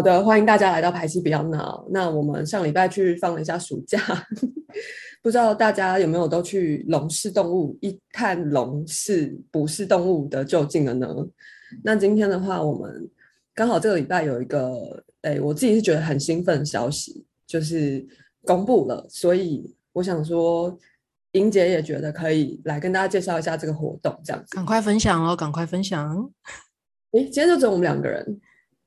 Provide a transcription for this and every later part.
好的，欢迎大家来到排戏不要闹。那我们上礼拜去放了一下暑假，不知道大家有没有都去龙氏动物一探龙是不是动物的究竟了呢？那今天的话，我们刚好这个礼拜有一个，哎，我自己是觉得很兴奋的消息，就是公布了，所以我想说，英姐也觉得可以来跟大家介绍一下这个活动，这样子。赶快分享哦，赶快分享。哎，今天就只有我们两个人。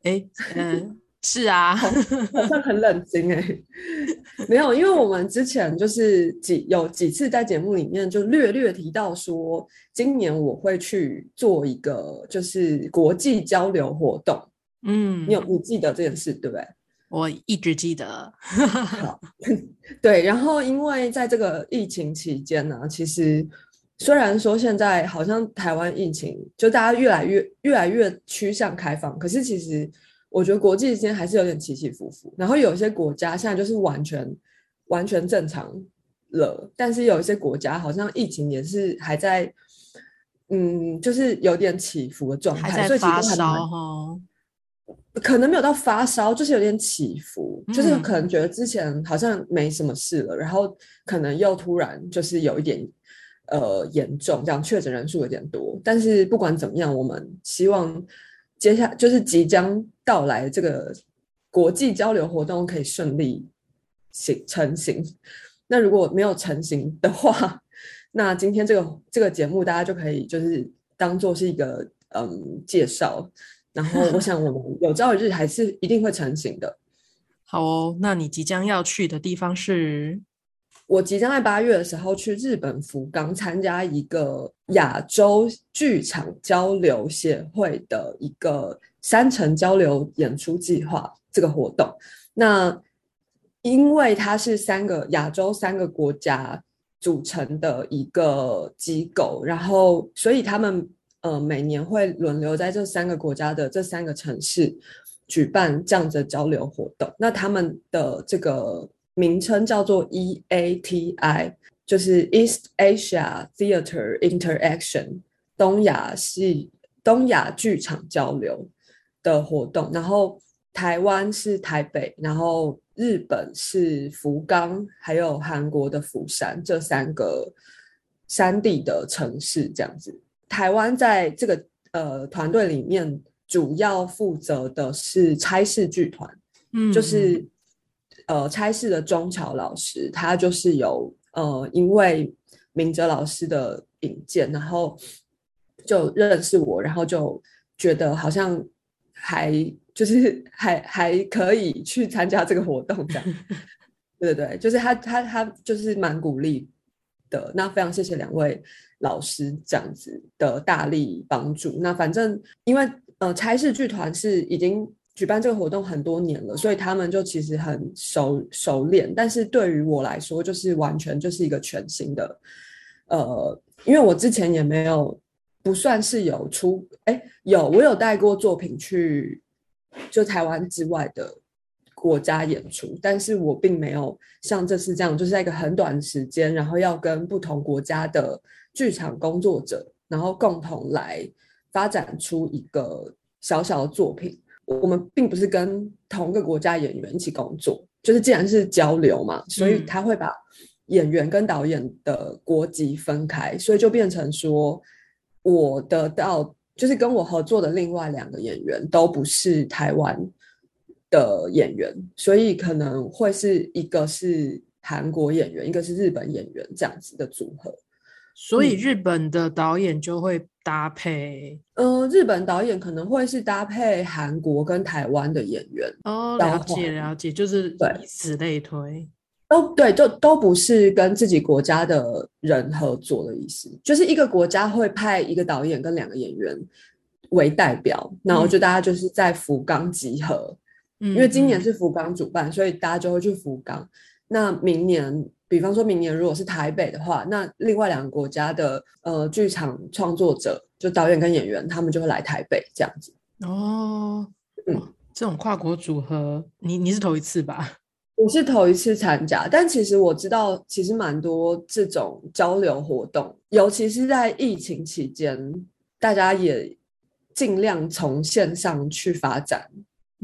哎，嗯，是啊，好像很冷静哎，没有，因为我们之前就是几有几次在节目里面就略略提到说，今年我会去做一个就是国际交流活动，嗯，你有你记得这件事对不对？我一直记得，对，然后因为在这个疫情期间呢，其实虽然说现在好像台湾疫情就大家越来越越来越趋向开放，可是其实。我觉得国际之间还是有点起起伏伏，然后有一些国家现在就是完全完全正常了，但是有一些国家好像疫情也是还在，嗯，就是有点起伏的状态，所以发烧哈，可能没有到发烧，就是有点起伏，就是可能觉得之前好像没什么事了，然后可能又突然就是有一点呃严重，这样确诊人数有点多，但是不管怎么样，我们希望。接下就是即将到来这个国际交流活动可以顺利行成型。那如果没有成型的话，那今天这个这个节目大家就可以就是当做是一个嗯介绍。然后我想我们 有朝一日还是一定会成型的。好哦，那你即将要去的地方是？我即将在八月的时候去日本福冈参加一个亚洲剧场交流协会的一个三层交流演出计划这个活动。那因为它是三个亚洲三个国家组成的一个机构，然后所以他们呃每年会轮流在这三个国家的这三个城市举办这样的交流活动。那他们的这个。名称叫做 EATI，就是 East Asia Theater Interaction，东亚系东亚剧场交流的活动。然后台湾是台北，然后日本是福冈，还有韩国的釜山这三个山地的城市这样子。台湾在这个呃团队里面，主要负责的是差事剧团，嗯，就是。呃，差事的中桥老师，他就是有呃，因为明哲老师的引荐，然后就认识我，然后就觉得好像还就是还还可以去参加这个活动这样。对对对，就是他他他就是蛮鼓励的。那非常谢谢两位老师这样子的大力帮助。那反正因为呃，差事剧团是已经。举办这个活动很多年了，所以他们就其实很熟熟练。但是对于我来说，就是完全就是一个全新的，呃，因为我之前也没有不算是有出，哎，有我有带过作品去就台湾之外的国家演出，但是我并没有像这次这样，就是在一个很短的时间，然后要跟不同国家的剧场工作者，然后共同来发展出一个小小的作品。我们并不是跟同个国家演员一起工作，就是既然是交流嘛，所以他会把演员跟导演的国籍分开，所以就变成说，我得到就是跟我合作的另外两个演员都不是台湾的演员，所以可能会是一个是韩国演员，一个是日本演员这样子的组合。所以日本的导演就会搭配，呃，日本导演可能会是搭配韩国跟台湾的演员哦，了解了解，就是以此类推，都对，就都不是跟自己国家的人合作的意思，就是一个国家会派一个导演跟两个演员为代表，然后就大家就是在福冈集合，嗯因为今年是福冈主办，所以大家就会去福冈，那明年。比方说明年如果是台北的话，那另外两个国家的呃剧场创作者，就导演跟演员，他们就会来台北这样子。哦，嗯，这种跨国组合，你你是头一次吧？我是头一次参加，但其实我知道，其实蛮多这种交流活动，尤其是在疫情期间，大家也尽量从线上去发展。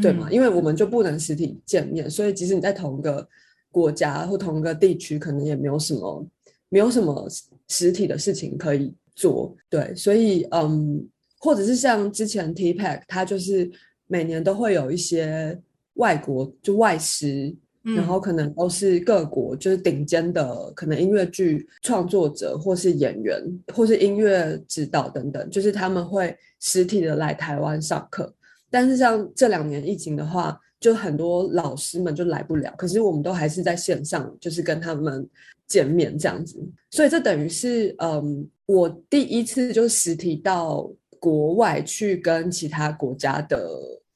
对吗？嗯因为我们就不能实体见面，所以即使你在同一个国家或同一个地区，可能也没有什么没有什么实体的事情可以做。对，所以嗯，或者是像之前 TPEC，它就是每年都会有一些外国就外师。然后嗯可能都是各国就是顶尖的，可能音乐剧创作者或是演员或是音乐指导等等，就是他们会实体的来台湾上课。但是像这两年疫情的话，就很多老师们就来不了，可是我们都还是在线上，就是跟他们见面这样子。所以这等于是，嗯，我第一次就是实体到国外去跟其他国家的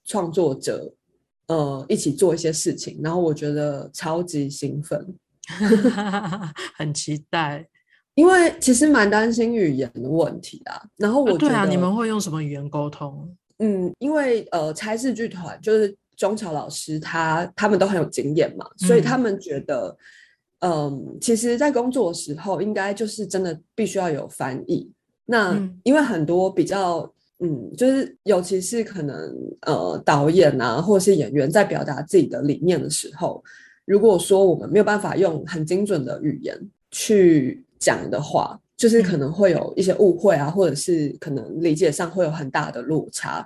创作者。呃，一起做一些事情，然后我觉得超级兴奋，很期待。因为其实蛮担心语言的问题啊。然后我觉得，啊对啊，你们会用什么语言沟通？嗯，因为呃，差事剧团就是中桥老师他他们都很有经验嘛，所以他嗯们觉得，嗯，其实，在工作的时候，应该就是真的必须要有翻译。那嗯因为很多比较。嗯，就是尤其是可能呃导演啊，或者是演员在表达自己的理念的时候，如果说我们没有办法用很精准的语言去讲的话，就是可能会有一些误会啊，或者是可能理解上会有很大的落差。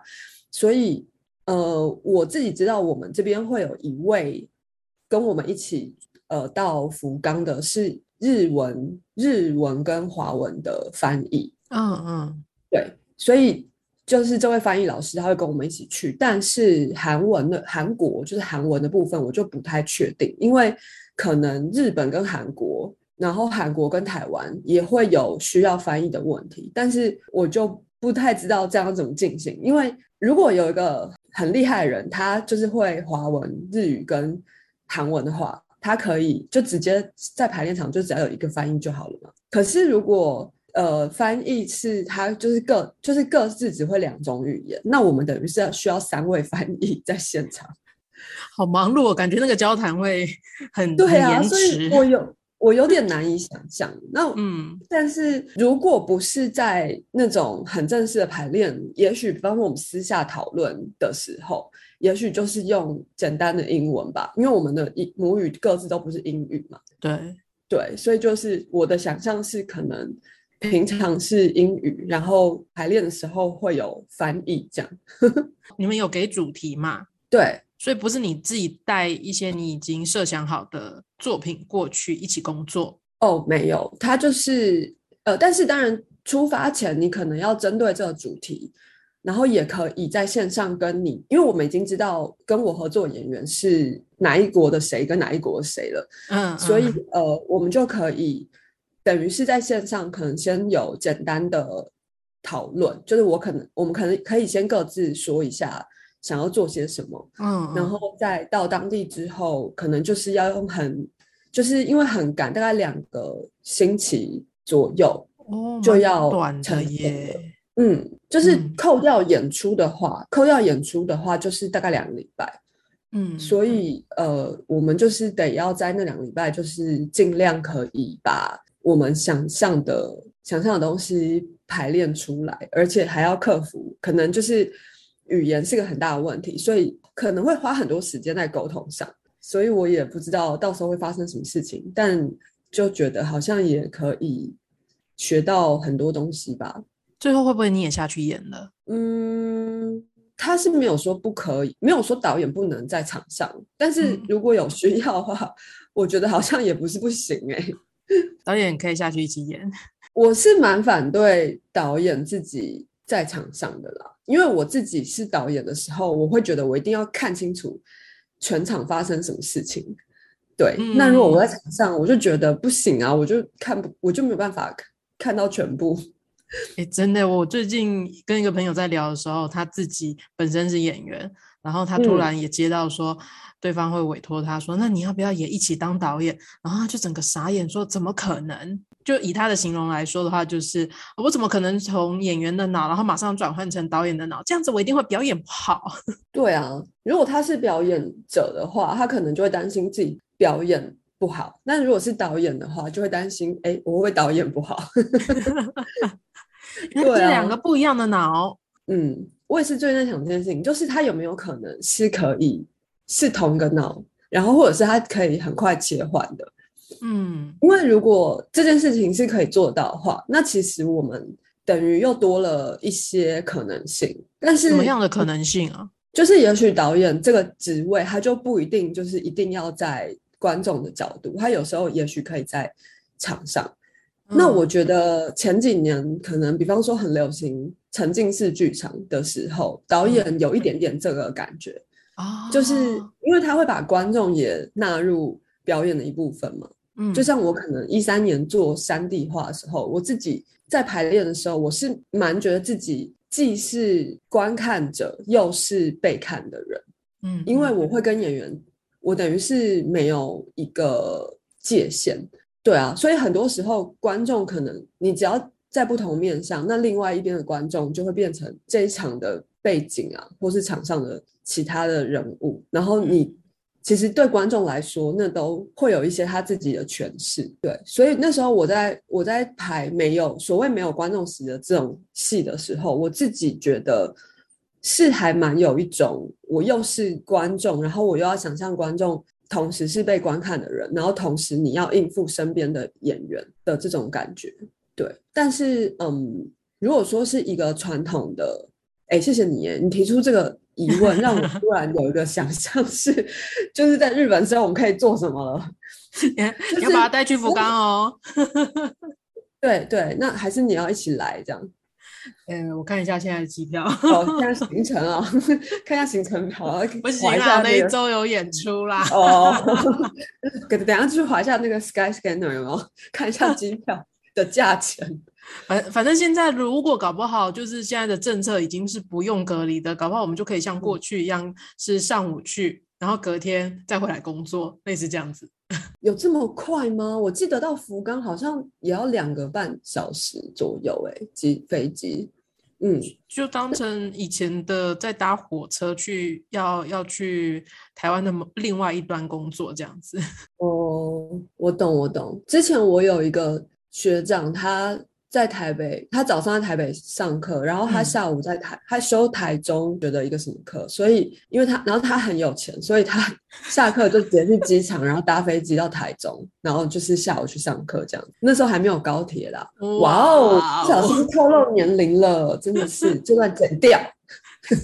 所以呃，我自己知道我们这边会有一位跟我们一起呃到福冈的是日文、日文跟华文的翻译。嗯嗯对，所以就是这位翻译老师他会跟我们一起去，但是韩文的韩国就是韩文的部分我就不太确定，因为可能日本跟韩国，然后韩国跟台湾也会有需要翻译的问题，但是我就不太知道这样怎么进行，因为如果有一个很厉害的人，他就是会华文、日语跟韩文的话，他可以就直接在排练场就只要有一个翻译就好了嘛。可是如果呃，翻译是他就是各就是各自只会两种语言，那我们等于是要需要三位翻译在现场。好忙碌，我感觉那个交谈会很对啊，所以迟。我有我有点难以想象。那嗯但是如果不是在那种很正式的排练，也许比方说我们私下讨论的时候，也许就是用简单的英文吧，因为我们的英母语各自都不是英语嘛。对，对，所以就是我的想象是，可能平常是英语，然后排练的时候会有翻译这样。你们有给主题吗？对，所以不是你自己带一些你已经设想好的作品过去一起工作。哦，没有，他就是呃，但是当然出发前你可能要针对这个主题，然后也可以在线上跟你，因为我们已经知道跟我合作演员是哪一国的谁跟哪一国的谁了，嗯，所以嗯呃，我们就可以等于是在线上可能先有简单的讨论，就是我可能我们可能可以先各自说一下想要做些什么，嗯，然后再到当地之后，可能就是要用很，就是因为很赶，大概两个星期左右，哦就要短的呈现了耶。嗯，就是嗯扣掉演出的话，扣掉演出的话，就是大概两个礼拜。嗯，所以呃，我们就是得要在那两个礼拜，就是尽量可以把我们想象的想象的东西排练出来，而且还要克服，可能就是语言是个很大的问题，所以可能会花很多时间在沟通上。所以我也不知道到时候会发生什么事情，但就觉得好像也可以学到很多东西吧。最后会不会你也下去演了？嗯，他是没有说不可以，没有说导演不能在场上，但是嗯如果有需要的话，我觉得好像也不是不行哎、导演可以下去一起演。我是蛮反对导演自己在场上的啦，因为我自己是导演的时候，我会觉得我一定要看清楚全场发生什么事情。对，那如果我在场上，我就觉得不行啊，我就看不，我就没有办法看到全部。诶，真的，我最近跟一个朋友在聊的时候，他自己本身是演员，然后他突嗯然也接到说，对方会委托他说，那你要不要也一起当导演？然后他就整个傻眼，说怎么可能？就以他的形容来说的话，就是我怎么可能从演员的脑，然后马上转换成导演的脑？这样子我一定会表演不好。对啊，如果他是表演者的话，他可能就会担心自己表演不好；那如果是导演的话，就会担心，哎，我会导演不好？对啊这两个不一样的脑。嗯，我也是最近在想这件事情，就是他有没有可能是可以是同一个脑，然后或者是他可以很快切换的。嗯因为如果这件事情是可以做到的话，那其实我们等于又多了一些可能性。但是什么样的可能性啊？就是也许导演这个职位，他就不一定就是一定要在观众的角度，他有时候也许可以在场上。那嗯我觉得前几年可能，比方说很流行沉浸式剧场的时候，导演有一点点这个感觉，啊，就是因为他会把观众也纳入表演的一部分嘛。嗯。就像我可能一三年做山地化的时候，我自己在排练的时候，我是蛮觉得自己既是观看者又是被看的人，嗯，因为我会跟演员，我等于是没有一个界限，对啊，所以很多时候观众可能你只要在不同面上，那另外一边的观众就会变成这一场的背景啊，或是场上的其他的人物，然后你。其实对观众来说，那都会有一些他自己的诠释，对，所以那时候我在我在排没有所谓没有观众席的这种戏的时候，我自己觉得是还蛮有一种，我又是观众，然后我又要想象观众同时是被观看的人，然后同时你要应付身边的演员的这种感觉，对。但是，嗯，如果说是一个传统的，哎，谢谢你耶，你提出这个疑问，让我突然有一个想象是，就是在日本之后我们可以做什么了？你要把他带去福冈哦。对对，那还是你要一起来这样。嗯，我看一下现在的机票。哦，现在行程啊，看一下行程表啊，不行划一啦，那一周有演出啦。哦，等等一下去划一下那个 Sky Scanner 有没有？看一下机票的价钱。反反正现在如果搞不好，就是现在的政策已经是不用隔离的，搞不好我们就可以像过去一样，是上午去，然后隔天再回来工作，类似这样子。有这么快吗？我记得到福冈好像也要两个半小时左右、欸，哎，机飞机。嗯，就当成以前的在搭火车去，要要去台湾的某另外一端工作这样子。哦，我懂，我懂。之前我有一个学长，他在台北，他早上在台北上课，然后他嗯下午在台，他修台中学的一个什么课，所以因为他，然后他很有钱，所以他 下课就直接去机场，然后搭飞机到台中，然后就是下午去上课这样。那时候还没有高铁啦，哇哦，不小心透露年龄了，真的是这段剪掉。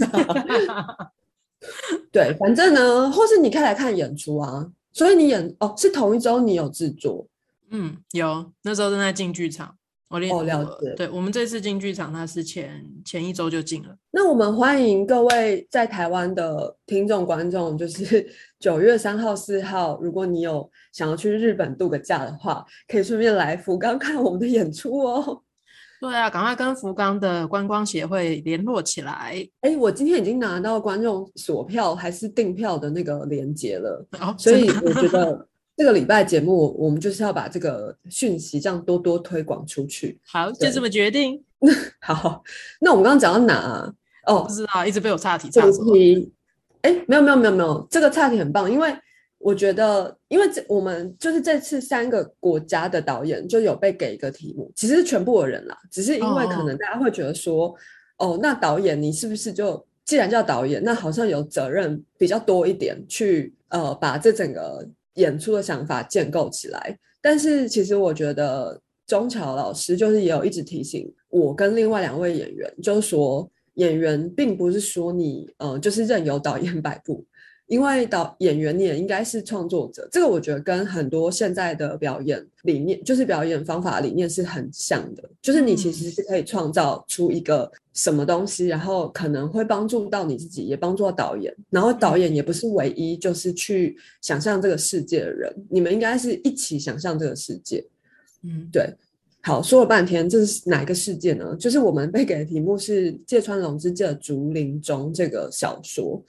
对，反正呢，或是你可以来看演出啊。所以你演哦，是同一周你有制作嗯，有那时候正在进剧场，我连哦了解对我们这次进剧场，它是前前一周就进了。那我们欢迎各位在台湾的听众观众，就是 九月三号、四号，如果你有想要去日本度个假的话，可以顺便来福冈看我们的演出哦。对啊，赶快跟福冈的观光协会联络起来。哎，我今天已经拿到观众锁票还是订票的那个链接了，哦，所以我觉得这个礼拜节目我们就是要把这个讯息这样多多推广出去。好，就对这么决定。好，那我们刚刚讲到哪啊？哦不，知道，一直被我岔题，主？题，哎，没有没有没有没有，这个岔题很棒，因为我觉得，因为这我们就是这次三个国家的导演就有被给一个题目，其实是全部的人啦，只是因为可哦能大家会觉得说，哦，那导演你是不是就既然叫导演，那好像有责任比较多一点去呃把这整个演出的想法建构起来，但是其实我觉得钟桥老师就是也有一直提醒我跟另外两位演员，就是说演员并不是说你呃就是任由导演 摆布，因为导演员你也应该是创作者，这个我觉得跟很多现在的表演理念，就是表演方法理念是很像的，就是你其实是可以创造出一个什么东西，然后可能会帮助到你自己，也帮助到导演，然后导演也不是唯一就是去想象这个世界的人，你们应该是一起想象这个世界。嗯，对，好，说了半天，这是哪一个事件呢？就是我们被给的题目是芥川龙之介的《竹林中》这个小说。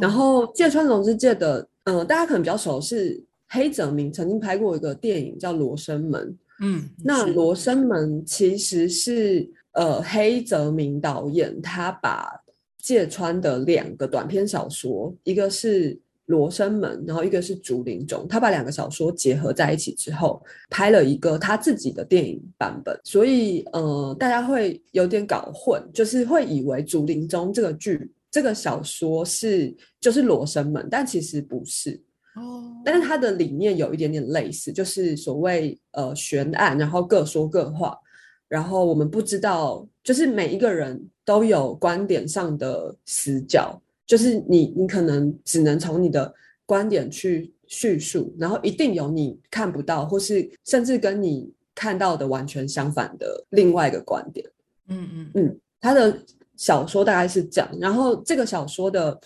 然后后芥川龙之介的，嗯、大家可能比较熟是黑泽明曾经拍过一个电影叫《罗生门》。嗯，那《罗生门》其实是呃黑泽明导演他把芥川的两个短篇小说，一个是《罗生门，然后一个是竹林中，他把两个小说结合在一起之后，拍了一个他自己的电影版本，所以呃，大家会有点搞混，就是会以为竹林中这个剧这个小说是就是罗生门，但其实不是。哦，但是它的理念有一点点类似，就是所谓呃悬案，然后各说各话，然后我们不知道，就是每一个人都有观点上的死角，就是你你可能只能从你的观点去叙述，然后一定有你看不到，或是甚至跟你看到的完全相反的另外一个观点。嗯嗯嗯，他的小说大概是这样，然后这个小说的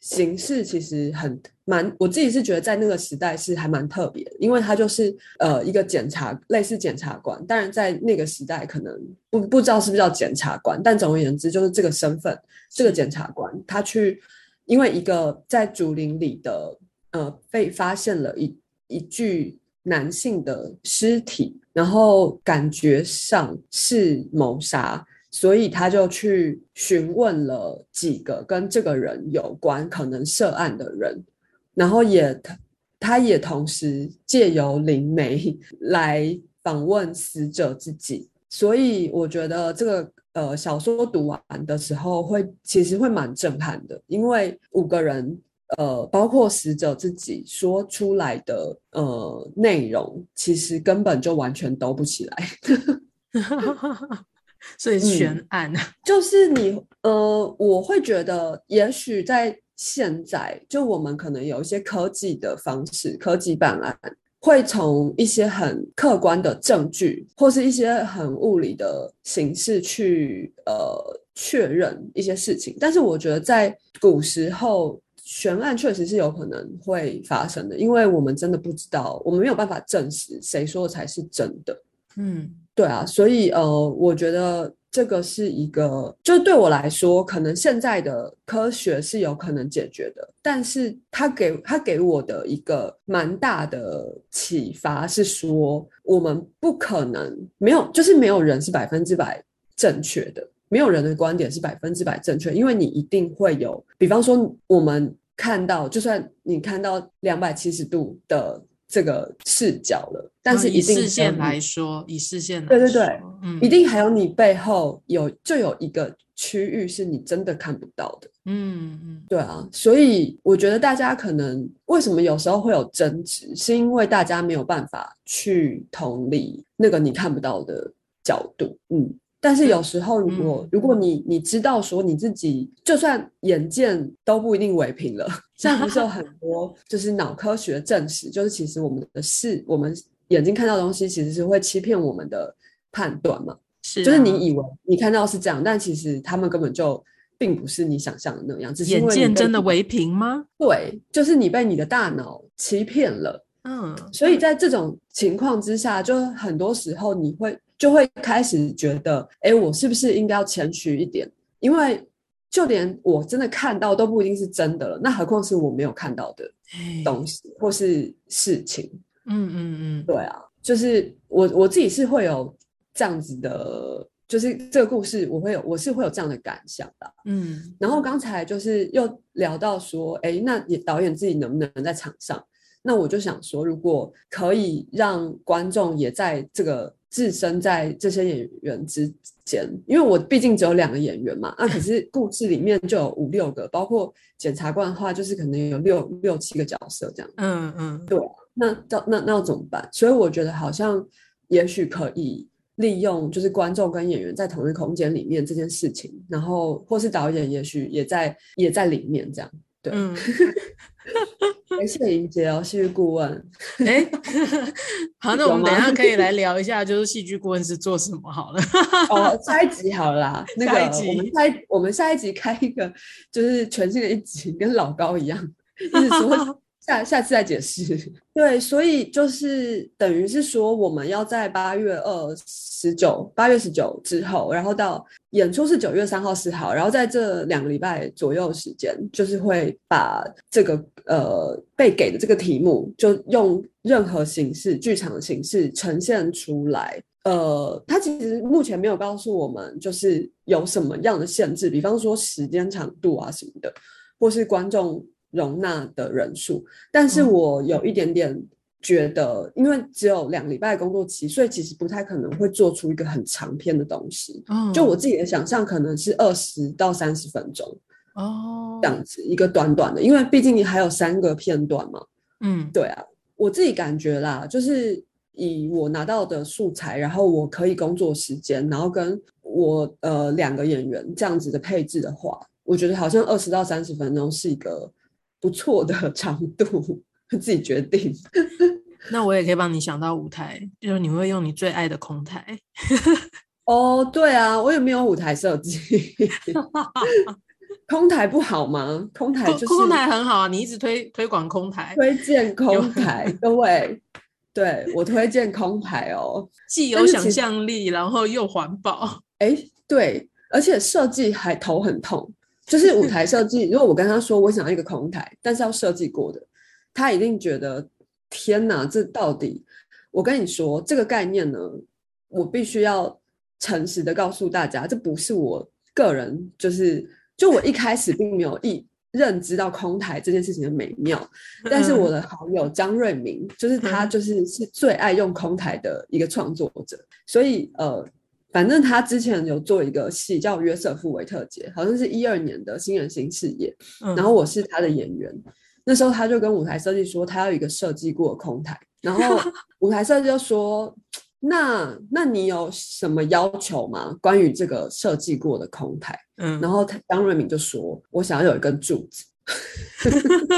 形式其实很蛮，我自己是觉得在那个时代是还蛮特别，因为他就是呃一个检察类似检察官，当然在那个时代可能不不知道是不是叫检察官，但总而言之就是这个身份，这个检察官他去因为一个在竹林里的呃被发现了一一具男性的尸体，然后感觉上是谋杀。所以他就去询问了几个跟这个人有关、可能涉案的人，然后也他他也同时借由灵媒来访问死者自己。所以我觉得这个呃小说读完的时候会其实会蛮震撼的，因为五个人呃包括死者自己说出来的呃内容，其实根本就完全兜不起来。所以悬案啊，就是你呃，我会觉得，也许在现在，就我们可能有一些科技的方式，科技办案会从一些很客观的证据，或是一些很物理的形式去呃确认一些事情。但是我觉得在古时候，悬案确实是有可能会发生的，因为我们真的不知道，我们没有办法证实谁说的才是真的。嗯。对啊，所以呃，我觉得这个是一个，就对我来说，可能现在的科学是有可能解决的，但是他给他给我的一个蛮大的启发是说，我们不可能没有，就是没有人是百分之百正确的，没有人的观点是百分之百正确，因为你一定会有，比方说我们看到，就算你看到两百七十度的。这个视角了，但是以视线来说，以视线来对对对，嗯，一定还有你背后有就有一个区域是你真的看不到的，嗯嗯，对啊，所以我觉得大家可能为什么有时候会有争执，是因为大家没有办法去同理那个你看不到的角度，嗯。但是有时候，如果如果你你知道说你自己就算眼见都不一定为凭了，现在不是有很多就是脑科学证实，就是其实我们的视我们眼睛看到东西其实是会欺骗我们的判断嘛，是，就是你以为你看到是这样，但其实他们根本就并不是你想象的那样，只是眼见真的为凭吗？对，就是你被你的大脑欺骗了，嗯，所以在这种情况之下，就很多时候你会。就会开始觉得，哎，我是不是应该要谦虚一点？因为就连我真的看到都不一定是真的了，那何况是我没有看到的东西或是事情？嗯嗯嗯，对啊，就是我我自己是会有这样子的，就是这个故事我会有，我是会有这样的感想的。嗯，然后刚才就是又聊到说，哎，那也导演自己能不能在场上？那我就想说，如果可以让观众也在这个。置身在这些演员之间，因为我毕竟只有两个演员嘛，那可是故事里面就有五六个，包括检察官的话，就是可能有六六七个角色这样。嗯嗯，对，那那那那要怎么办？所以我觉得好像也许可以利用，就是观众跟演员在同一空间里面这件事情，然后或是导演也许也在也在里面这样。对。没事，莹姐哦，戏剧顾问。哎，好，那我们等下可以来聊一下，就是戏剧顾问是做什么好了。哦，下一集好啦，那个我们下我们下一集开一个，就是全新的一集，跟老高一样，一直说。下下次再解释。对，所以就是等于是说，我们要在八月二十九、八月十九之后，然后到演出是九月三号、四号，然后在这两个礼拜左右时间，就是会把这个呃被给的这个题目，就用任何形式、剧场的形式呈现出来。呃，他其实目前没有告诉我们，就是有什么样的限制，比方说时间长度啊什么的，或是观众。容纳的人数，但是嗯我有一点点觉得，因为只有两礼拜工作期，所以其实不太可能会做出一个很长篇的东西。嗯就我自己的想象，可能是二十到三十分钟哦这样子，一个短短的，因为毕竟你还有三个片段嘛。嗯对啊，我自己感觉啦，就是以我拿到的素材，然后我可以工作时间，然后跟我呃两个演员这样子的配置的话，我觉得好像二十到三十分钟是一个不错的 长度，自己决定。那我也可以帮你想到舞台，就是你会用你最爱的空台。哦，对啊，我也没有舞台设计，空台不好吗？空台就是空空台很好啊，你一直推推广空台，推荐空台，各位，对我推荐空台哦。既有想象力，然后又环保。哎，对，而且设计还头很痛，就是舞台设计。如果我跟他说我想要一个空台，但是要设计过的，他一定觉得天哪，这到底？我跟你说这个概念呢，我必须要诚实的告诉大家，这不是我个人，就是就我一开始并没有意认知到空台这件事情的美妙，但是我的好友张瑞明，就是他嗯就是是最爱用空台的一个创作者，所以呃，反正他之前有做一个戏叫《约瑟夫维特杰》，好像是一二年的新人新事业，嗯然后我是他的演员，那时候他就跟舞台设计说他要有一个设计过的空台，然后舞台设计就说。那那你有什么要求吗？关于这个设计过的空台？嗯，然后他张瑞敏就说：“我想要有一根柱子。”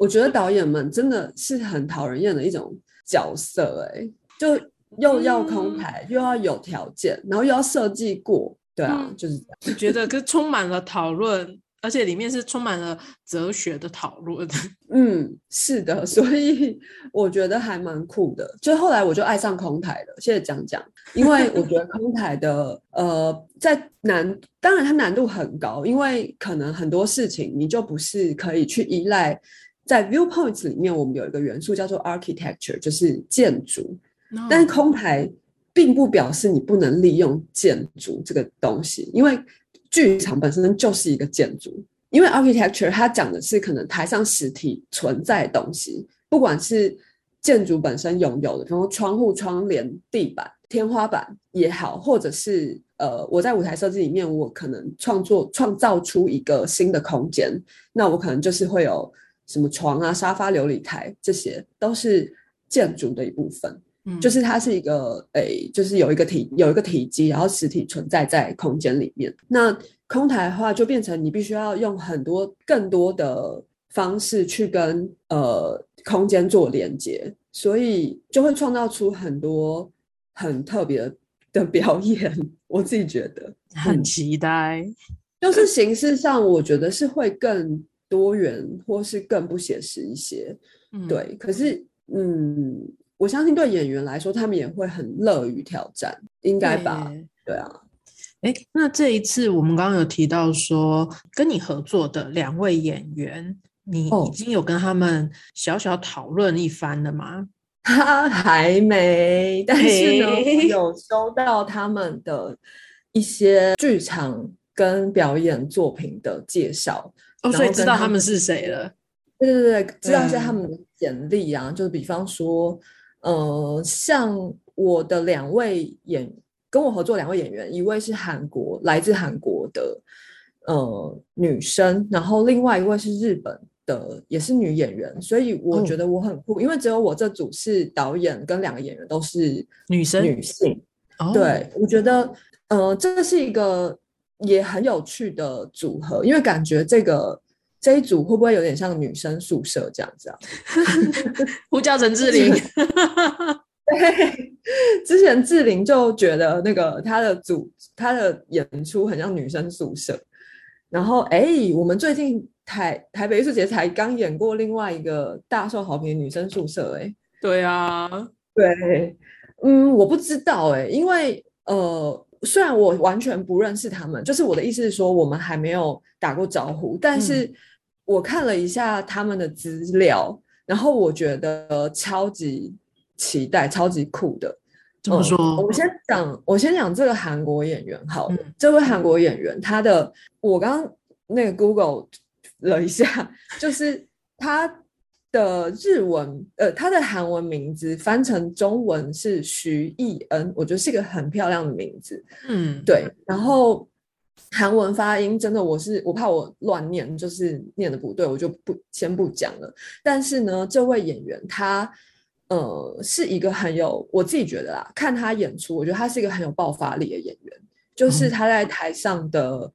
我觉得导演们真的是很讨人厌的一种角色、欸，就又要空嗯台，又要有条件，然后又要设计过，对啊，嗯就是这样。我觉得可充满了讨论，而且里面是充满了哲学的讨论。嗯，是的，所以我觉得还蛮酷的。就后来我就爱上空台了，谢谢讲讲，因为我觉得空台的呃，在难，当然它难度很高，因为可能很多事情你就不是可以去依赖。在 viewpoints 里面，我们有一个元素叫做 architecture，就是建筑。但是空台并不表示你不能利用建筑这个东西，因为剧场本身就是一个建筑。因为 architecture 它讲的是可能台上实体存在的东西，不管是建筑本身拥有的，比如窗户、窗帘、地板、天花板也好，或者是呃我在舞台设计里面，我可能创作创造出一个新的空间，那我可能就是会有什么床啊、沙发、琉璃台，这些都是建筑的一部分。嗯就是它是一个诶，就是有一个体有一个体积，然后实体存在在空间里面。那空台的话，就变成你必须要用很多更多的方式去跟呃空间做连接，所以就会创造出很多很特别的表演。我自己觉得，很期待。就是形式上，我觉得是会更多元，或是更不写实一些。嗯，对，可是嗯，我相信对演员来说，他们也会很乐于挑战，应该吧？对对啊，哎，那这一次我们刚刚有提到说，跟你合作的两位演员，你哦已经有跟他们小小讨论一番了吗？他还没，但是呢，有收到他们的一些剧场跟表演作品的介绍。哦，然所以知道他们是谁了。对对对，知道一些他们的简历啊，就是比方说，呃，像我的两位演跟我合作两位演员，一位是韩国来自韩国的呃女生，然后另外一位是日本的，也是女演员，所以我觉哦。得我很酷，因为只有我这组是导演跟两个演员都是女生女性，哦，对，我觉得，呃，这是一个也很有趣的组合，因为感觉这个这一组会不会有点像女生宿舍这样子啊？呼叫陈志玲。对，之前志玲就觉得那个她的组她的演出很像女生宿舍，然后哎，我们最近台台北艺术节才刚演过另外一个大受好评的女生宿舍、哎。对啊，对，嗯，我不知道哎、因为呃，虽然我完全不认识他们，就是我的意思是说，我们还没有打过招呼，但是我看了一下他们的资料，然后我觉得超级期待，超级酷的。嗯怎么说？我们先讲，我先讲这个韩国演员好了。嗯这位韩国演员，他的我刚刚那个 Google 了一下，就是他的日文，呃，他的韩文名字翻成中文是徐艺恩，我觉得是一个很漂亮的名字。嗯，对，然后韩文发音真的我是我怕我乱念，就是念的不对，我就不先不讲了。但是呢，这位演员他呃是一个很有我自己觉得啦，看他演出，我觉得他是一个很有爆发力的演员，就是嗯他在台上的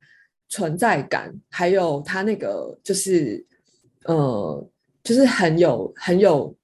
存在感，还有他那个就是呃就是很有很有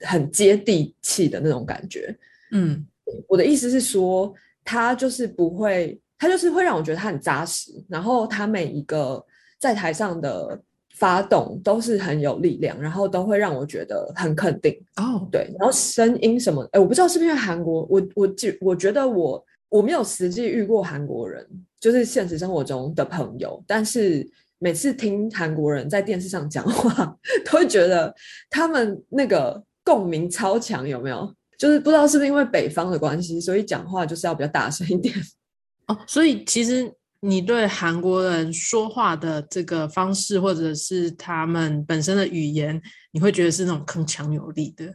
很接地气的那种感觉。嗯我的意思是说，他就是不会，他就是会让我觉得他很扎实，然后他每一个在台上的发动都是很有力量，然后都会让我觉得很肯定。哦，对，然后声音什么，哎，我不知道是不是因为韩国，我我觉，我觉得我我没有实际遇过韩国人，就是现实生活中的朋友，但是每次听韩国人在电视上讲话，都会觉得他们那个共鸣超强，有没有？就是不知道是不是因为北方的关系，所以讲话就是要比较大声一点。哦，所以其实你对韩国人说话的这个方式，或者是他们本身的语言，你会觉得是那种铿锵有力的。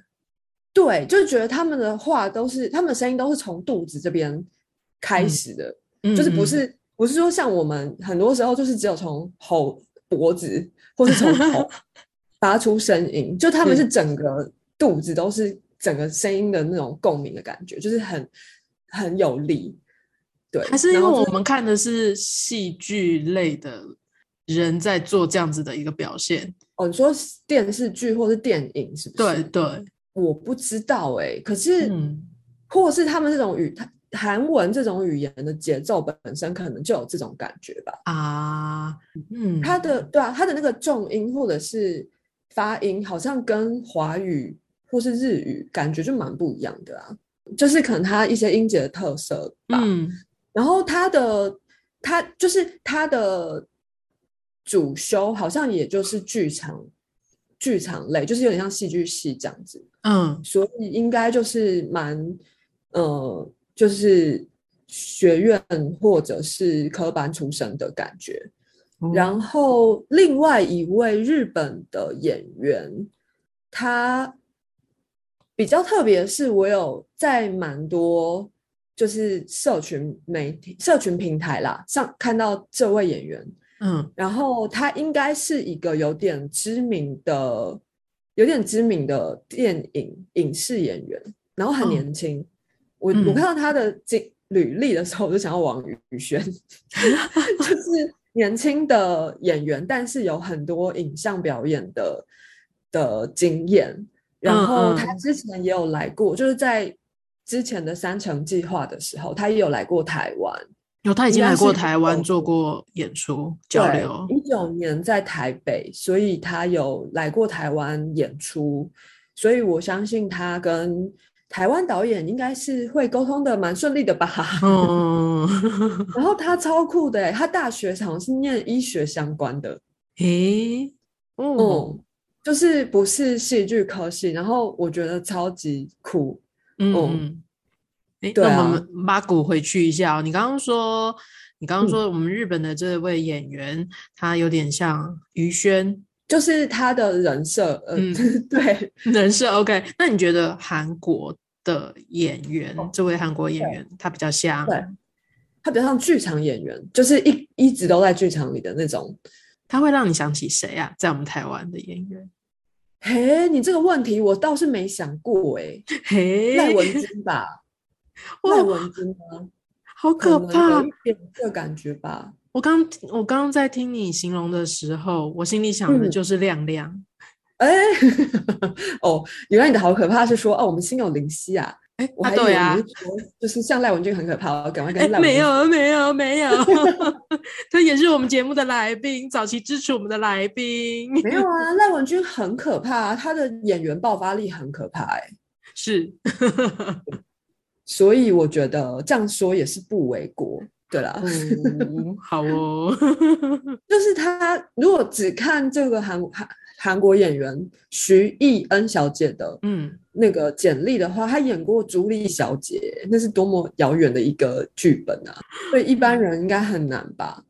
对，就是觉得他们的话都是，他们的声音都是从肚子这边开嗯始的，嗯就是不嗯是不是说像我们很多时候就是只有从喉脖子或是从头 发出声音，就他们是是整个肚子都是整个声音的那种共鸣的感觉，就是很很有力。对，还是因为我们看的是戏剧类的人在做这样子的一个表现。哦，你说电视剧或是电影是不是？对对，我不知道哎、可是，嗯或是他们这种语，他韩文这种语言的节奏本身可能就有这种感觉吧。啊，嗯，它的对啊，它的那个重音或者是发音，好像跟华语或是日语感觉就蛮不一样的啊。就是可能它一些音节的特色吧。嗯然后它的它就是它的主修好像也就是剧场剧场类，就是有点像戏剧系这样子。嗯所以应该就是蛮呃，就是学院或者是科班出身的感觉。哦然后另外一位日本的演员，他比较特别是，我有在蛮多就是社群媒体、社群平台啦上看到这位演员，嗯然后他应该是一个有点知名的、有点知名的电影影视演员，然后很嗯年轻。嗯我我看到他的经履历的时候，我就想要王宇轩，就是年轻的演员，但是有很多影像表演的的经验。然嗯后他嗯之前也有来过，就是在之前的三城计划的时候，他也有来过台湾。有他已经来过台湾做过演出交流，一九年在台北，所以他有来过台湾演出，所以我相信他跟台湾导演应该是会沟通的蛮顺利的吧。嗯，然后他超酷的欸，他大学好像是念医学相关的，诶，哦，嗯，就是不是戏剧科系，然后我觉得超级酷。嗯哦嗯，诶，对啊那我们马古回去一下哦。你刚刚说，你刚刚嗯说我们日本的这位演员，他有点像于轩就是他的人设，呃，嗯 对，人设 OK。那你觉得韩国的演员，这位韩国演对员，他比较像对他比较像剧场演员，就是一一直都在剧场里的那种。他会让你想起谁啊？在我们台湾的演员，嘿，你这个问题我倒是没想过哎、嘿，赖文君吧，哇赖文君吗？好可能怕有！一点这感觉吧。我刚我刚刚在听你形容的时候，我心里想的嗯就是亮亮。哎，哦，原来你的好可怕是说哦，我们心有灵犀啊。哎，我还以为就是像赖文君很可怕，我赶快哎跟赖。没有没有没有，他也是我们节目的来宾，早期支持我们的来宾。没有啊，赖文君很可怕、啊，他的演员爆发力很可怕哎、是，所以我觉得这样说也是不为过。对啦，哦，好哦，就是他如果只看这个韩韩韩国演员徐艺恩小姐的嗯，那个简历的话，她演过《朱莉小姐》，那是多么遥远的一个剧本啊！所以一般人应该很难吧？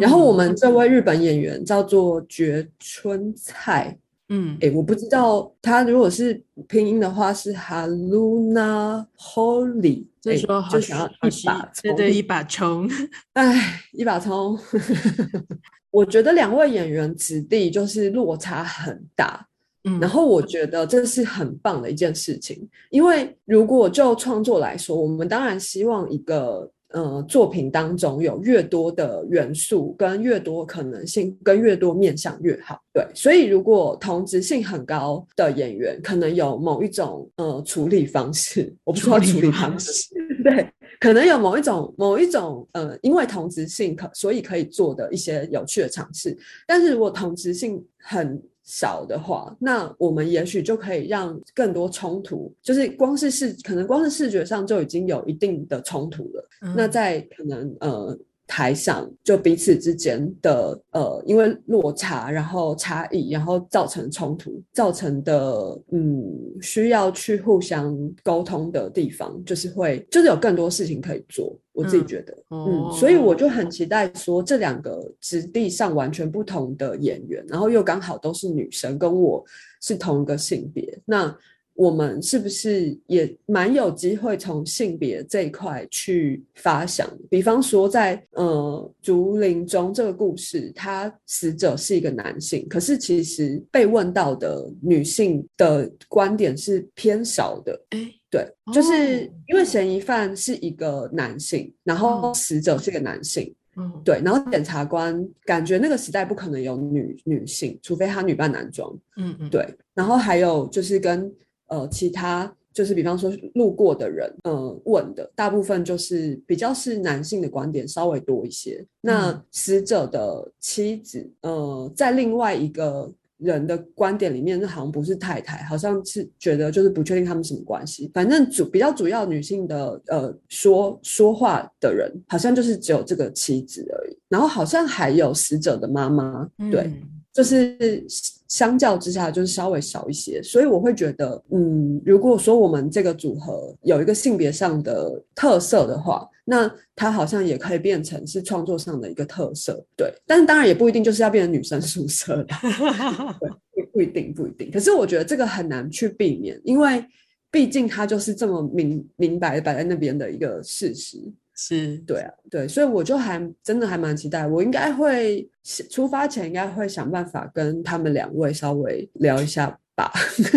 然后我们这位日本演员叫做绝春菜，嗯，哎，我不知道他如果是拼音的话是 Haluna Holy，所以说就想要一把对对一把葱，哎，一把葱。我觉得两位演员子弟就是落差很大。嗯然后我觉得这是很棒的一件事情，因为如果就创作来说，我们当然希望一个呃作品当中有越多的元素跟越多可能性跟越多面向越好。对，所以如果同质性很高的演员可能有某一种呃处理方式，我不知道处理方式，对，可能有某一种某一种呃因为同质性可所以可以做的一些有趣的尝试，但是如果同质性很少的话，那我们也许就可以让更多冲突，就是光是视，可能光是视觉上就已经有一定的冲突了。那在可能呃。台上就彼此之间的呃，因为落差，然后差异，然后造成冲突，造成的嗯，需要去互相沟通的地方，就是会就是有更多事情可以做。我自己觉得，嗯，所以我就很期待说这两个质地上完全不同的演员，然后又刚好都是女生，跟我是同一个性别，那。我们是不是也蛮有机会从性别这一块去发想？比方说，在呃竹林中这个故事，他死者是一个男性，可是其实被问到的女性的观点是偏少的。哎，对，就是因为嫌疑犯是一个男性，然后死者是一个男性，嗯，对，然后检察官感觉那个时代不可能有女女性，除非他女扮男装，嗯嗯，对，然后还有就是跟。呃，其他就是比方说路过的人，呃，问的大部分就是比较是男性的观点稍微多一些。那死者的妻子，呃，在另外一个人的观点里面，那好像不是太太，好像是觉得就是不确定他们什么关系。反正主比较主要女性的呃说说话的人，好像就是只有这个妻子而已。然后好像还有死者的妈妈，对。就是相较之下，就是稍微少一些，所以我会觉得，嗯，如果说我们这个组合有一个性别上的特色的话，那它好像也可以变成是创作上的一个特色，对。但是当然也不一定就是要变成女生宿舍的，对，不一定，不一定。可是我觉得这个很难去避免，因为毕竟它就是这么明明白摆在那边的一个事实。是对啊，对，所以我就还真的还蛮期待，我应该会出发前应该会想办法跟他们两位稍微聊一下吧，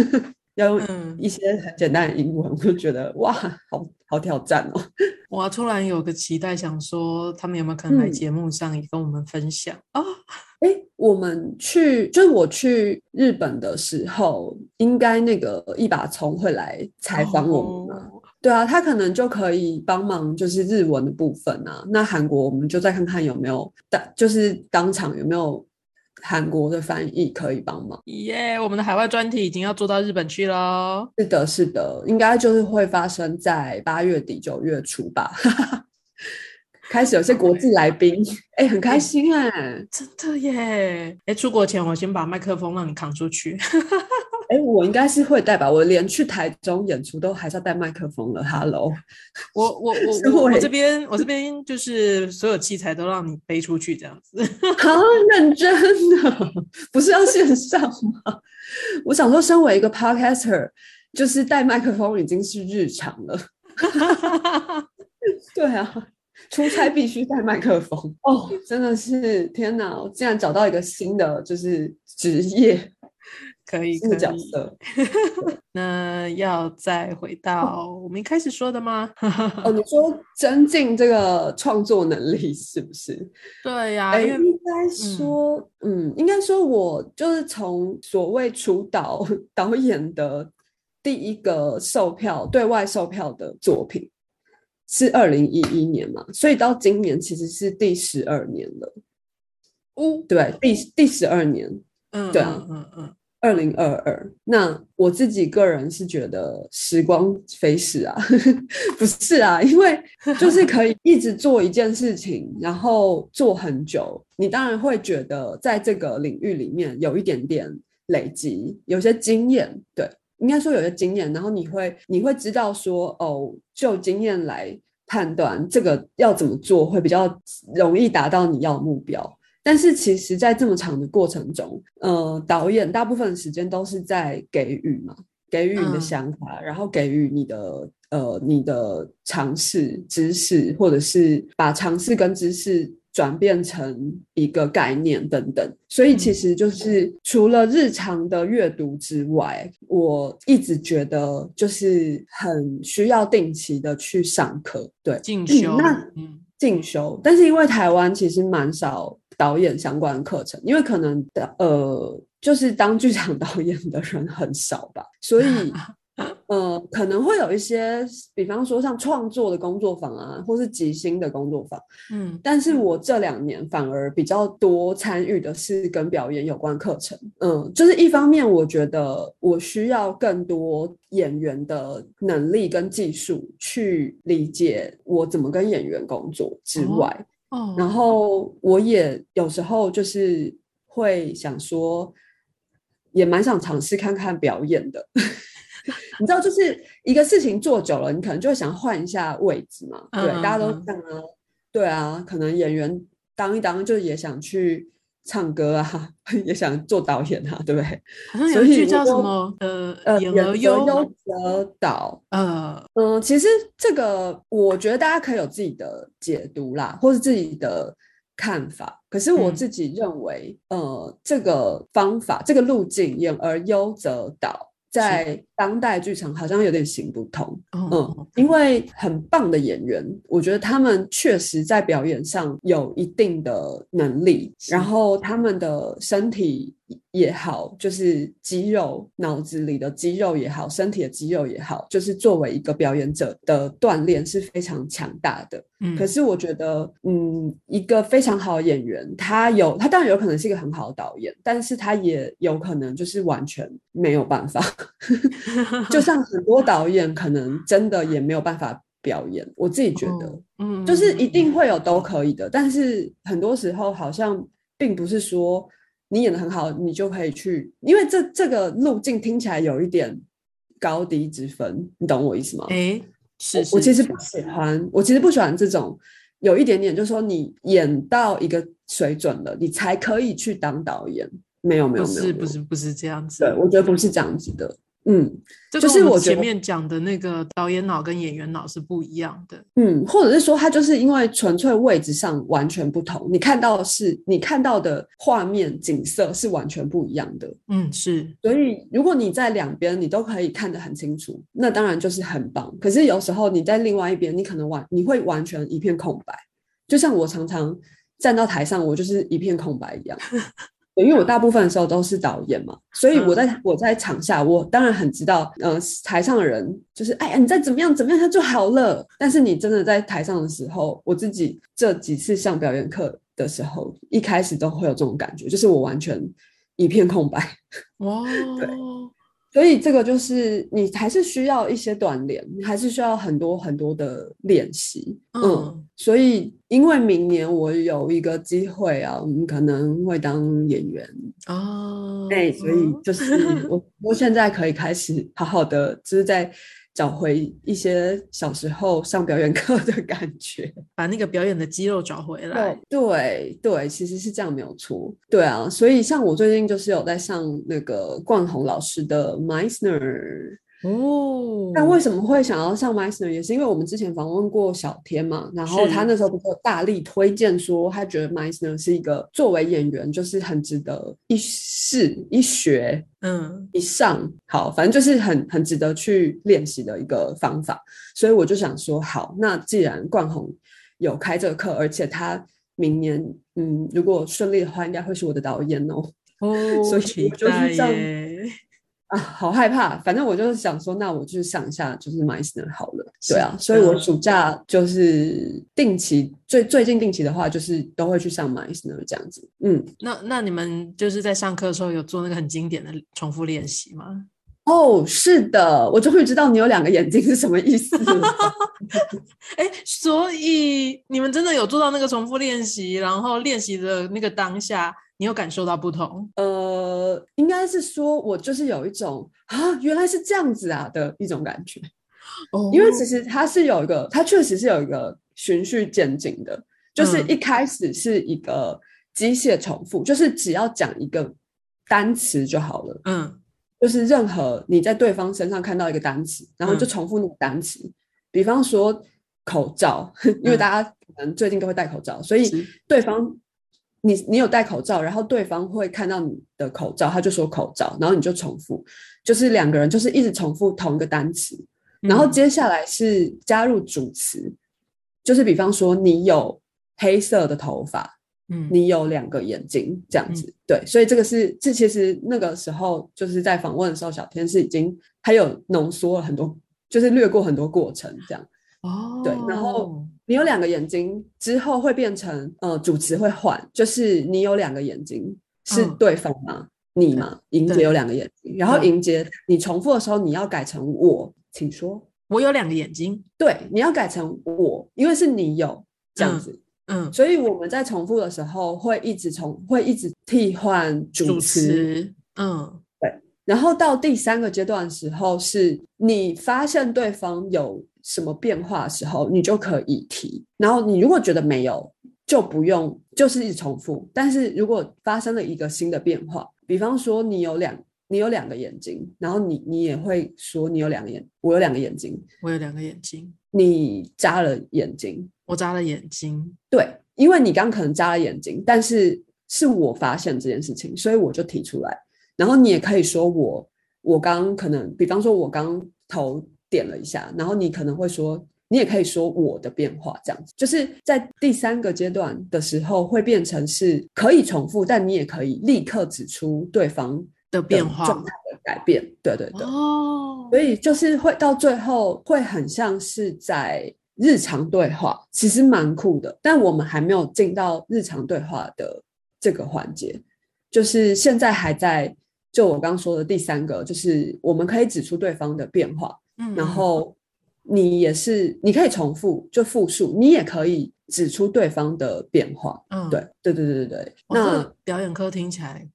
要用一些很简单的英文，我就觉得哇，好好挑战哦。我突然有个期待，想说他们有没有可能来节目上也跟我们分享啊？哎，我们去就是我去日本的时候，应该那个一把葱会来采访我们吗？对啊，他可能就可以帮忙，就是日文的部分啊。那韩国我们就再看看有没有当，就是当场有没有韩国的翻译可以帮忙。耶，我们的海外专题已经要做到日本去喽。是的，是的，应该就是会发生在八月底九月初吧。开始有些国际来宾，哎，很开心哎，真的耶。哎，出国前我先把麦克风让你扛出去。哎，我应该是会带吧，我连去台中演出都还是要带麦克风了。Hello，我我我 我这边我这边就是所有器材都让你背出去这样子。好 认真的，不是要线上吗？我想说，身为一个 podcaster，就是带麦克风已经是日常了。对啊，出差必须带麦克风哦，真的是天哪！我竟然找到一个新的就是职业。可以，可角色。那要再回到我们一开始说的吗？哦，你说增进这个创作能力是不是？对呀，应该说，嗯，应该说，我就是从所谓主导 导演的第一个售票对外售票的作品是二零一一年嘛，所以到今年其实是第十二年了。哦，对，第第十二年，嗯，对啊，嗯嗯。二零二二，那我自己个人是觉得时光飞逝啊，不是啊，因为就是可以一直做一件事情，然后做很久，你当然会觉得在这个领域里面有一点点累积，有些经验，对，应该说有些经验，然后你会你会知道说，哦，就经验来判断这个要怎么做会比较容易达到你要的目标。但是其实，在这么长的过程中，呃，导演大部分的时间都是在给予嘛，给予你的嗯。想法，然后给予你的呃你的尝试、知识，或者是把尝试跟知识转变成一个概念等等。所以其实就是除了日常的阅读之外，我一直觉得就是很需要定期的去上课，对，进修，那嗯进修，但是因为台湾其实蛮少导演相关的课程，因为可能呃，就是当剧场 导演的人很少吧，所以 呃，可能会有一些，比方说像创作的工作坊啊，或是即兴的工作坊。嗯但是我这两年反而比较多参与的是跟表演有关课程，嗯，就是一方面我觉得我需要更多演员的能力跟技术去理解我怎么跟演员工作之哦外，哦，然后我也有时候就是会想说，也蛮想尝试看看表演的。你知道，就是一个事情做久了，你可能就会想换一下位置嘛。对，嗯大家都嗯这样啊。对啊，可能演员当一当，就也想去唱歌啊，也想做导演啊，对不对？好像有所以我一句叫什么呃呃，演而优优则导，呃嗯，其实这个我觉得大家可以有自己的解读啦，或是自己的看法。可是我嗯自己认为，呃，这个方法、这个路径，演而优则导，在当代剧场好像有点行不通。哦嗯，因为很棒的演员，我觉得他们确实在表演上有一定的能力，然后他们的身体也好，就是肌肉、脑子里的肌肉也好，身体的肌肉也好，就是作为一个表演者的锻炼是非常强大的。嗯可是我觉得，嗯，一个非常好的演员，他有他当然有可能是一个很好的导演，但是他也有可能就是完全没有办法。就像很多导演可能真的也没有办法表演，我自己觉得，哦嗯就是一嗯定会有都可以的，但是很多时候好像并不是说你演的很好，你就可以去，因为这这个路径听起来有一点高低之分，你懂我意思吗？哎是我其实不喜欢，我其实不喜欢这种有一点点，就是说你演到一个水准了，你才可以去当导演。没有没有不是不是不是这样子对，我觉得不是这样子的。嗯就是我前面讲的那个导演脑跟演员脑是不一样的。嗯，或者是说，他就是因为纯粹位置上完全不同，你看到的是你看到的画面景色是完全不一样的。嗯，是所以，如果你在两边你都可以看得很清楚，那当然就是很棒。可是有时候你在另外一边，你可能完你会完全一片空白，就像我常常站到台上，我就是一片空白一样。对因为我大部分的时候都是导演嘛，所以我在我在场下，我当然很知道，呃，台上的人就是，哎呀，你再怎么样怎么样，他就好了。但是你真的在台上的时候，我自己这几次上表演课的时候，一开始都会有这种感觉，就是我完全一片空白。哇，所以这个就是你还是需要一些锻炼，你还是需要很多很多的练习。嗯，嗯所以因为明年我有一个机会啊，我们可能会当演员，哦，哎、所以就是 我我现在可以开始好好的，就是在找回一些小时候上表演课的感觉。把那个表演的肌肉找回来。对对，其实是这样没有错。对啊，所以像我最近就是有在上那个冠宏老师的 Meisner。哦，但为什么会想要上 Meisner，也是因为我们之前访问过小天嘛，然后他那时候不是有大力推荐说，他觉得 Meisner 是一个作为演员就是很值得一试一学嗯一上，好，反正就是很很值得去练习的一个方法。所以我就想说，好，那既然冠宏有开这个课，而且他明年嗯，如果顺利的话，应该会是我的导演哦。哦，所以我就是这样耶。啊，好害怕。反正我就是想说，那我去上一下就是 Meisner 好了。对啊，所以我暑假就是定期最最近定期的话，就是都会去上 Meisner 这样子。嗯，那那你们就是在上课的时候有做那个很经典的重复练习吗？哦，是的，我终于知道你有两个眼睛是什么意思了。哎，所以你们真的有做到那个重复练习，然后练习的那个当下，你有感受到不同？呃，应该是说我就是有一种啊，原来是这样子啊的一种感觉。哦因为其实它是有一个，它确实是有一个循序渐进的，就是嗯一开始是一个机械重复，就是只要讲一个单词就好了，嗯就是任何你在对方身上看到一个单词，然后就嗯重复那个单词，比方说口罩，因为嗯大家可能最近都会戴口罩，所以是对方。你你有戴口罩，然后对方会看到你的口罩，他就说口罩，然后你就重复，就是两个人就是一直重复同一个单词，然后嗯。接下来是加入主词，就是比方说你有黑色的头发，嗯。你有两个眼睛这样子，对，所以这个是这其实那个时候就是在访问的时候，小天是已经还有浓缩了很多，就是略过很多过程这样。哦。对然后你有两个眼睛之后会变成呃主词会换，就是你有两个眼睛是嗯。对方吗？你吗，莹对姐有两个眼睛，然后对。莹姐你重复的时候你要改成我，请说。我有两个眼睛，对，你要改成我，因为是你有这样嗯子，嗯，所以我们在重复的时候会一直重，会一直替换主主词，嗯，对然后到第三个阶段的时候，是你发现对方有什么变化的时候，你就可以提。然后你如果觉得没有，就不用，就是一直重复。但是如果发生了一个新的变化，比方说你有两，你有两个眼睛，然后你你也会说你有两个眼，我有两个眼睛，我有两个眼睛，你眨了眼睛，我眨了眼睛，对，因为你刚可能眨了眼睛，但是是我发现这件事情，所以我就提出来。然后你也可以说我，我刚可能，比方说我刚头点了一下，然后你可能会说，你也可以说我的变化，这样子，就是在第三个阶段的时候会变成是可以重复，但你也可以立刻指出对方的的变化状态的改变。对对对。哦，所以就是会到最后会很像是在日常对话，其实蛮酷的，但我们还没有进到日常对话的这个环节，就是现在还在就我刚刚说的第三个，就是我们可以指出对方的变化，嗯，然后你也是你可以重复就复述，你也可以指出对方的变化，嗯，对对对对对那表演课听起来，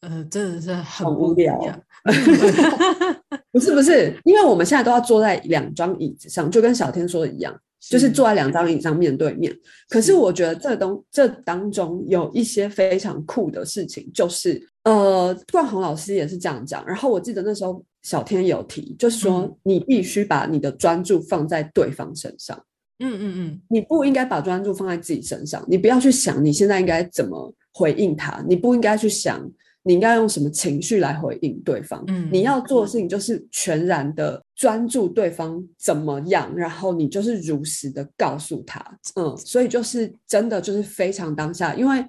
呃，真的是很无聊样。不是不是，因为我们现在都要坐在两张椅子上，就跟小天说的一样。就是坐在两张椅上面对面。可是我觉得这东这当中有一些非常酷的事情，就是呃，冠宏老师也是这样讲。然后我记得那时候小天有提，就是说嗯你必须把你的专注放在对方身上，嗯嗯嗯，你不应该把专注放在自己身上。你不要去想你现在应该怎么回应他，你不应该去想你应该用什么情绪来回应对方。嗯你要做的事情就是全然的专注对方怎么样，然后你就是如实的告诉他，嗯，所以就是真的就是非常当下，因为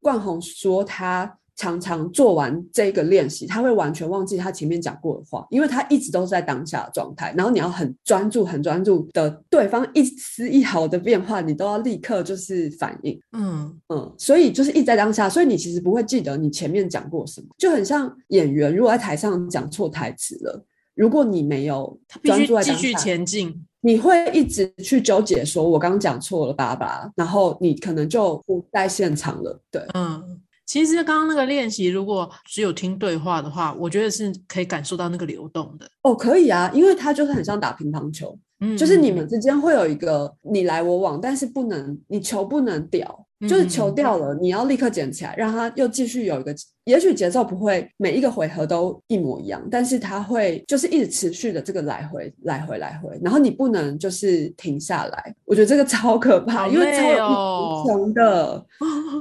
冠宏说他常常做完这个练习，他会完全忘记他前面讲过的话，因为他一直都是在当下的状态，然后你要很专注、很专注的对方一丝一毫的变化，你都要立刻就是反应。嗯嗯，所以就是一直在当下，所以你其实不会记得你前面讲过什么，就很像演员如果在台上讲错台词了，如果你没有专注在当下，前进。你会一直去纠结说我刚刚讲错了爸爸，然后你可能就不在现场了。对，嗯，其实刚刚那个练习，如果只有听对话的话，我觉得是可以感受到那个流动的。哦，可以啊，因为它就是很像打乒乓球，嗯，就是你嗯们之间会有一个你来我往，但是不能你球不能掉，就是球嗯。掉了，你要立刻捡起来，让它又继续有一个，也许节奏不会每一个回合都一模一样，但是它会就是一直持续的这个来回来回来回，然后你不能就是停下来，我觉得这个超可怕，好因为超累有哦。无穷的，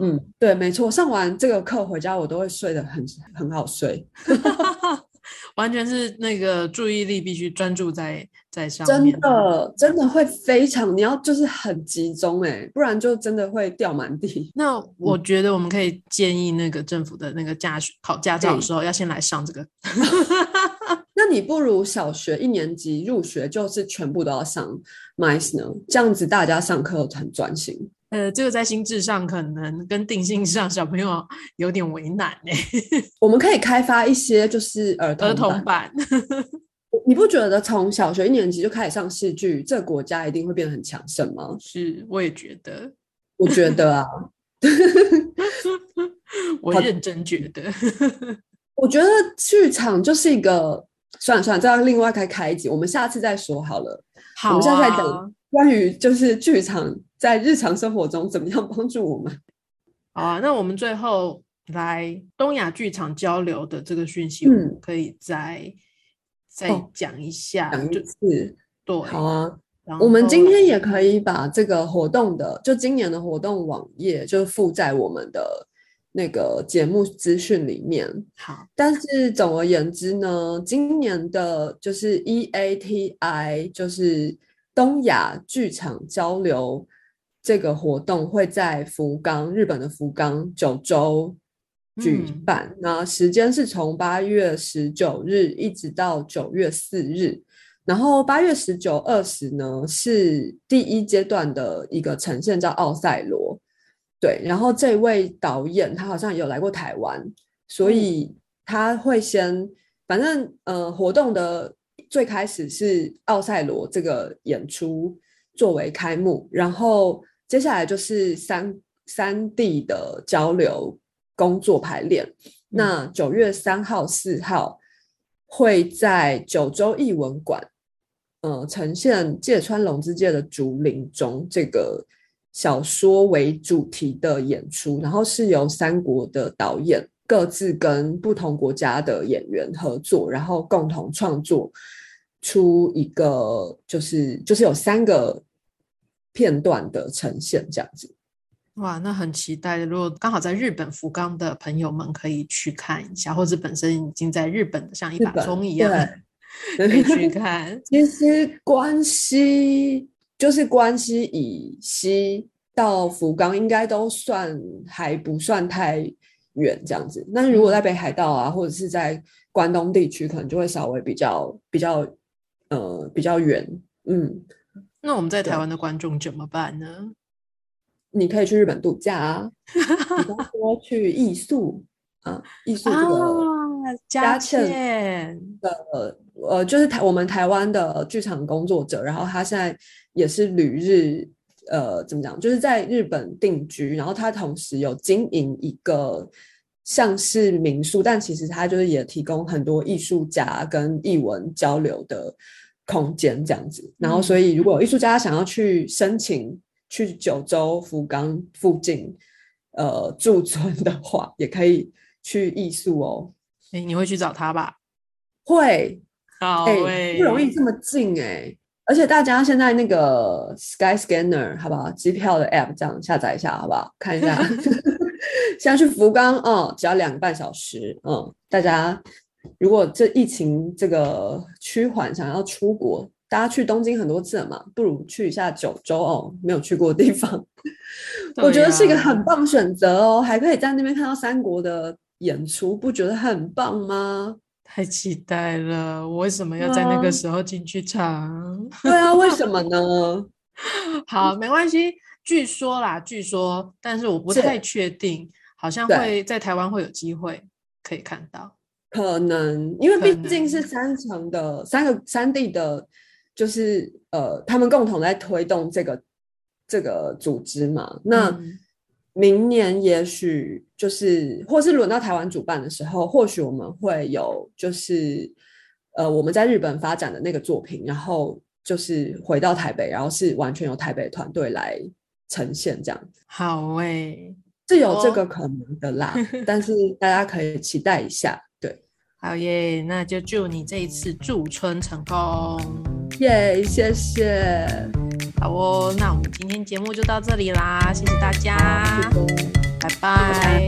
嗯，对，没错，上完这个课回家我都会睡得很很好睡，完全是那个注意力必须专注在在上面真。的真的会非常，你要就是很集中哎、不然就真的会掉满地。那我觉得我们可以建议那个政府的那个驾训考驾照的对时候，要先来上这个。那你不如小学一年级入学就是全部都要上 MICE 呢？这样子大家上课很专心。呃，这个在心智上可能跟定性上小朋友有点为难呢、我们可以开发一些就是儿童儿童版版，你不觉得从小学一年级就开始上戏剧，这个国家一定会变得很强盛吗？是我也觉得，我觉得啊，我认真觉得，我觉得剧场就是一个算了算了，这样另外开开一集，我们下次再说好了。好、啊，我们下次再讲关于就是剧场在日常生活中怎么样帮助我们。好啊，那我们最后来东亚剧场交流的这个讯息，嗯我们可以再、再哦讲一下。讲就一次，对，好啊。我们今天也可以把这个活动的，就今年的活动网页，就附在我们的那个节目资讯里面。好，但是总而言之呢，今年的就是 EATI，就是东亚剧场交流这个活动会在福冈，日本的福冈九州举嗯办。那时间是从八月十九日一直到九月四日。然后八月十九、二十呢是第一阶段的一个呈现，叫奥赛罗。对，然后这位导演他好像也有来过台湾，所以他会先，反正呃，活动的最开始是奥赛罗这个演出作为开幕，然后接下来就是三三地的交流工作排练。那九月三号、四号会在九州艺文馆，呃，呈现芥川龙之介的《竹林中》这个小说为主题的演出，然后是由三国的导演各自跟不同国家的演员合作，然后共同创作出一个，就是就是有三个片段的呈现这样子。哇，那很期待。如果刚好在日本福冈的朋友们可以去看一下，或者本身已经在日本的像一把钟一样，对 可以去看。其实关西就是关西以西到福冈，应该都算还不算太远这样子。那如果在北海道啊，或者是在关东地区，可能就会稍微比较比较呃比较远。嗯，那我们在台对湾的观众怎么办呢？你可以去日本度假啊，比方说去艺宿啊，艺宿这个。啊，加加券券，呃，就是台我们台湾的剧场工作者，然后他现在也是旅日，呃，怎么讲，就是在日本定居，然后他同时有经营一个像是民宿，但其实他就是也提供很多艺术家跟艺文交流的空间这样子。然后，所以如果有艺术家想要去申请去九州福冈附近呃驻村的话，也可以去艺术哦。哎，你会去找他吧？会，好哎、诶不容易这么近哎、而且大家现在那个 Sky Scanner 好不好？机票的 App 这样下载一下好不好？看一下，现在去福冈哦，只要两个半小时。嗯，大家如果这疫情这个趋缓，想要出国，大家去东京很多次了嘛，不如去一下九州哦，没有去过的地方，我觉得是一个很棒选择哦，还可以在那边看到三国的演出，不觉得很棒吗？太期待了！我为什么要在那啊个时候进去场？对啊，为什么呢？好，没关系。据说啦，据说，但是我不太确定，好像对会在台湾会有机会可以看到。可能，因为毕竟是三层的三个三地的，就是呃，他们共同在推动这个这个组织嘛。那嗯明年也许就是，或是轮到台湾主办的时候，或许我们会有就是呃，我们在日本发展的那个作品，然后就是回到台北，然后是完全由台北团队来呈现这样子。好诶、是有这哦个可能的啦，但是大家可以期待一下。对，好耶！那就祝你这一次驻村成功。耶、谢谢。好哦，那我们今天节目就到这里啦，谢谢大家，拜拜